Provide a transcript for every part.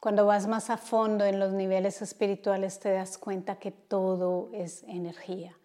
Cuando vas más a fondo en los niveles espirituales te das cuenta que todo es energía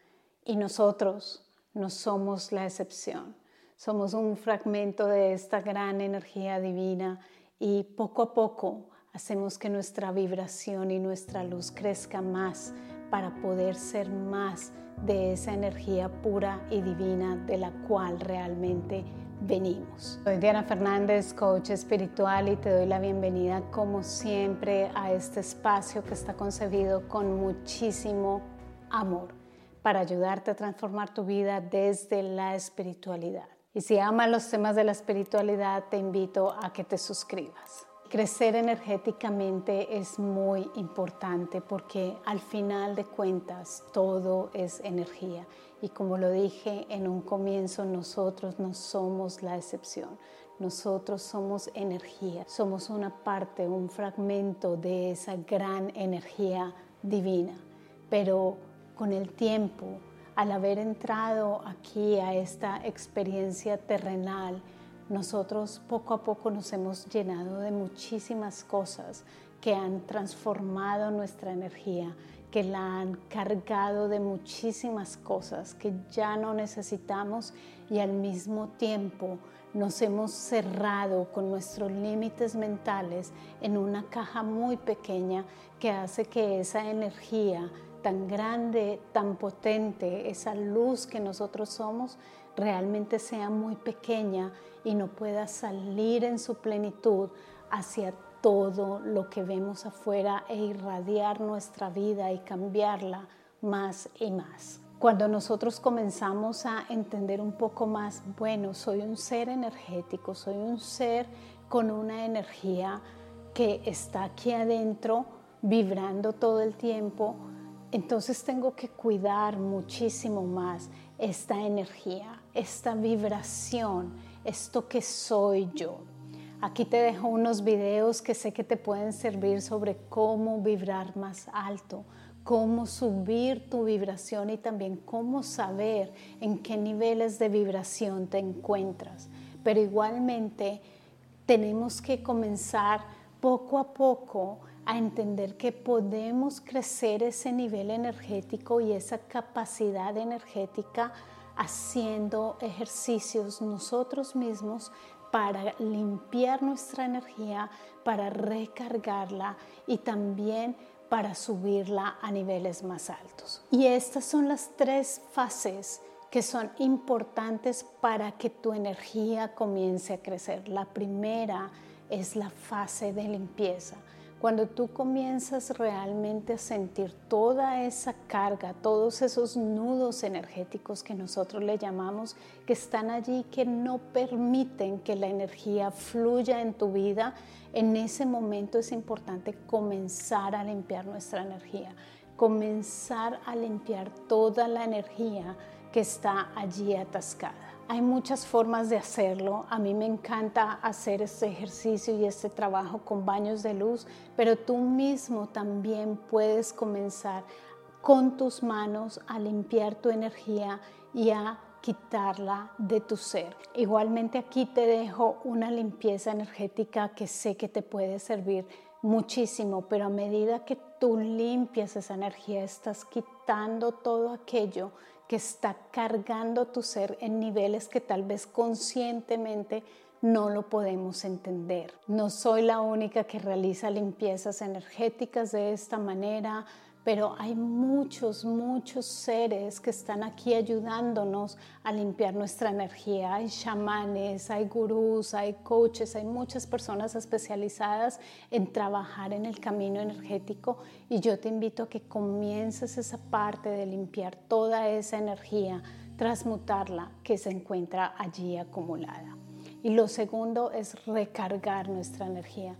y nosotros no somos la excepción. Somos un fragmento de esta gran energía divina y poco a poco hacemos que nuestra vibración y nuestra luz crezca más para poder ser más de esa energía pura y divina de la cual realmente venimos. Soy Diana Fernández, coach espiritual y te doy la bienvenida como siempre a este espacio que está concebido con muchísimo amor para ayudarte a transformar tu vida desde la espiritualidad. Y si amas los temas de la espiritualidad, te invito a que te suscribas. Crecer energéticamente es muy importante porque al final de cuentas todo es energía y como lo dije en un comienzo, nosotros no somos la excepción. Nosotros somos energía, somos una parte, un fragmento de esa gran energía divina. Pero con el tiempo, al haber entrado aquí a esta experiencia terrenal, nosotros poco a poco nos hemos llenado de muchísimas cosas que han transformado nuestra energía, que la han cargado de muchísimas cosas que ya no necesitamos y al mismo tiempo nos hemos cerrado con nuestros límites mentales en una caja muy pequeña que hace que esa energía tan grande, tan potente, esa luz que nosotros somos, realmente sea muy pequeña y no pueda salir en su plenitud hacia todo lo que vemos afuera e irradiar nuestra vida y cambiarla más y más. Cuando nosotros comenzamos a entender un poco más, bueno, soy un ser energético, soy un ser con una energía que está aquí adentro, vibrando todo el tiempo, entonces tengo que cuidar muchísimo más esta energía, esta vibración, esto que soy yo. Aquí te dejo unos videos que sé que te pueden servir sobre cómo vibrar más alto, cómo subir tu vibración y también cómo saber en qué niveles de vibración te encuentras. Pero igualmente tenemos que comenzar poco a poco a entender que podemos crecer ese nivel energético y esa capacidad energética haciendo ejercicios nosotros mismos para limpiar nuestra energía, para recargarla y también para subirla a niveles más altos. Y estas son las tres fases que son importantes para que tu energía comience a crecer. La primera es la fase de limpieza cuando tú comienzas realmente a sentir toda esa carga, todos esos nudos energéticos que nosotros le llamamos, que están allí, que no permiten que la energía fluya en tu vida, en ese momento es importante comenzar a limpiar nuestra energía, comenzar a limpiar toda la energía que está allí atascada. Hay muchas formas de hacerlo. A mí me encanta hacer este ejercicio y este trabajo con baños de luz, pero tú mismo también puedes comenzar con tus manos a limpiar tu energía y a quitarla de tu ser. Igualmente aquí te dejo una limpieza energética que sé que te puede servir muchísimo, pero a medida que tú limpias esa energía, estás quitando todo aquello que está cargando tu ser en niveles que tal vez conscientemente no lo podemos entender. No soy la única que realiza limpiezas energéticas de esta manera pero hay muchos, muchos seres que están aquí ayudándonos a limpiar nuestra energía. Hay chamanes, hay gurús, hay coaches, hay muchas personas especializadas en trabajar en el camino energético y yo te invito a que comiences esa parte de limpiar toda esa energía, transmutarla que se encuentra allí acumulada. Y lo segundo es recargar nuestra energía.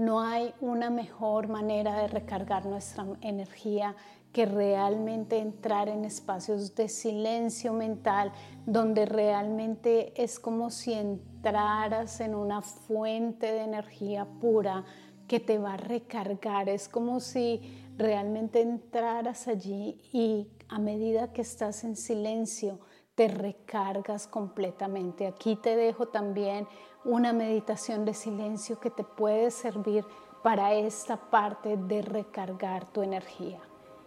No hay una mejor manera de recargar nuestra energía que realmente entrar en espacios de silencio mental, donde realmente es como si entraras en una fuente de energía pura que te va a recargar. Es como si realmente entraras allí y a medida que estás en silencio, te recargas completamente. Aquí te dejo también una meditación de silencio que te puede servir para esta parte de recargar tu energía.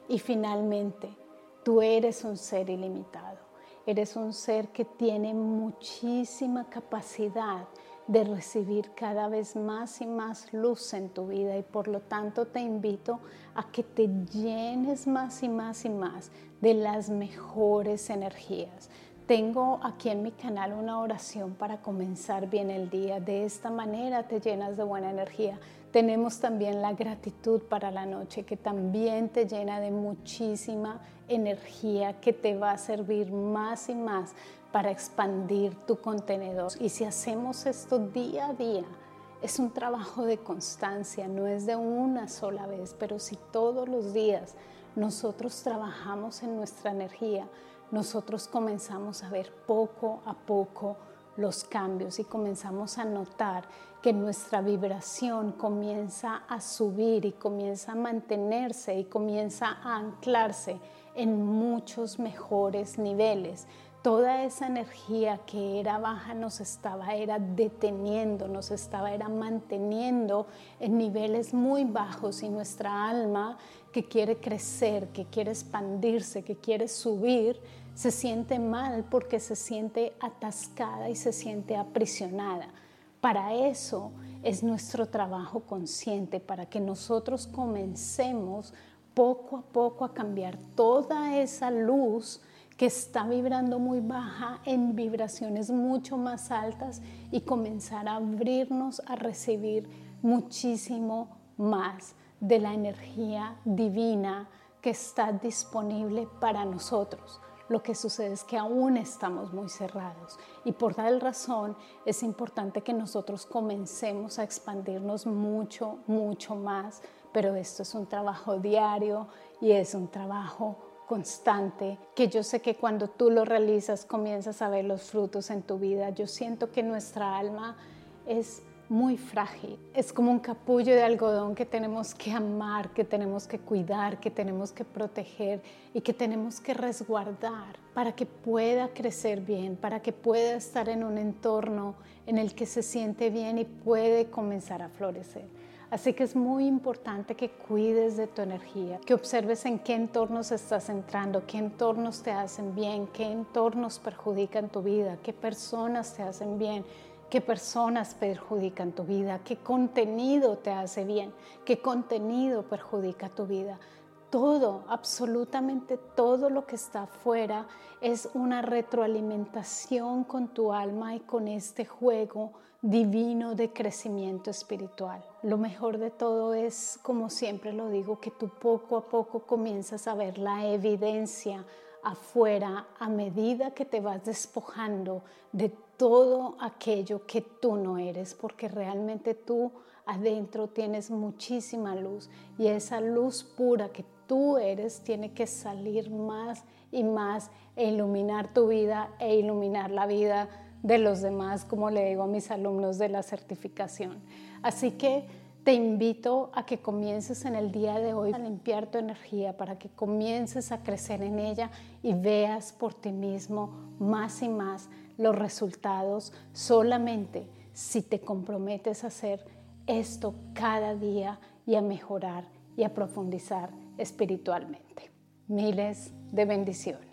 Y finalmente, tú eres un ser ilimitado. Eres un ser que tiene muchísima capacidad de recibir cada vez más y más luz en tu vida y por lo tanto te invito a que te llenes más y más y más de las mejores energías. Tengo aquí en mi canal una oración para comenzar bien el día. De esta manera te llenas de buena energía. Tenemos también la gratitud para la noche que también te llena de muchísima energía que te va a servir más y más para expandir tu contenedor. Y si hacemos esto día a día, es un trabajo de constancia, no es de una sola vez, pero si todos los días nosotros trabajamos en nuestra energía, nosotros comenzamos a ver poco a poco los cambios y comenzamos a notar que nuestra vibración comienza a subir y comienza a mantenerse y comienza a anclarse en muchos mejores niveles. Toda esa energía que era baja nos estaba era deteniendo, nos estaba era manteniendo en niveles muy bajos y nuestra alma que quiere crecer, que quiere expandirse, que quiere subir, se siente mal porque se siente atascada y se siente aprisionada. Para eso es nuestro trabajo consciente, para que nosotros comencemos poco a poco a cambiar toda esa luz que está vibrando muy baja en vibraciones mucho más altas y comenzar a abrirnos a recibir muchísimo más de la energía divina que está disponible para nosotros. Lo que sucede es que aún estamos muy cerrados y por tal razón es importante que nosotros comencemos a expandirnos mucho, mucho más, pero esto es un trabajo diario y es un trabajo constante, que yo sé que cuando tú lo realizas comienzas a ver los frutos en tu vida. Yo siento que nuestra alma es muy frágil, es como un capullo de algodón que tenemos que amar, que tenemos que cuidar, que tenemos que proteger y que tenemos que resguardar para que pueda crecer bien, para que pueda estar en un entorno en el que se siente bien y puede comenzar a florecer. Así que es muy importante que cuides de tu energía, que observes en qué entornos estás entrando, qué entornos te hacen bien, qué entornos perjudican tu vida, qué personas te hacen bien, qué personas perjudican tu vida, qué contenido te hace bien, qué contenido perjudica tu vida. Todo, absolutamente todo lo que está afuera es una retroalimentación con tu alma y con este juego divino de crecimiento espiritual. Lo mejor de todo es, como siempre lo digo, que tú poco a poco comienzas a ver la evidencia afuera a medida que te vas despojando de todo aquello que tú no eres, porque realmente tú adentro tienes muchísima luz y esa luz pura que tú eres tiene que salir más y más e iluminar tu vida e iluminar la vida de los demás, como le digo a mis alumnos de la certificación. Así que te invito a que comiences en el día de hoy a limpiar tu energía para que comiences a crecer en ella y veas por ti mismo más y más los resultados solamente si te comprometes a hacer esto cada día y a mejorar y a profundizar espiritualmente. Miles de bendiciones.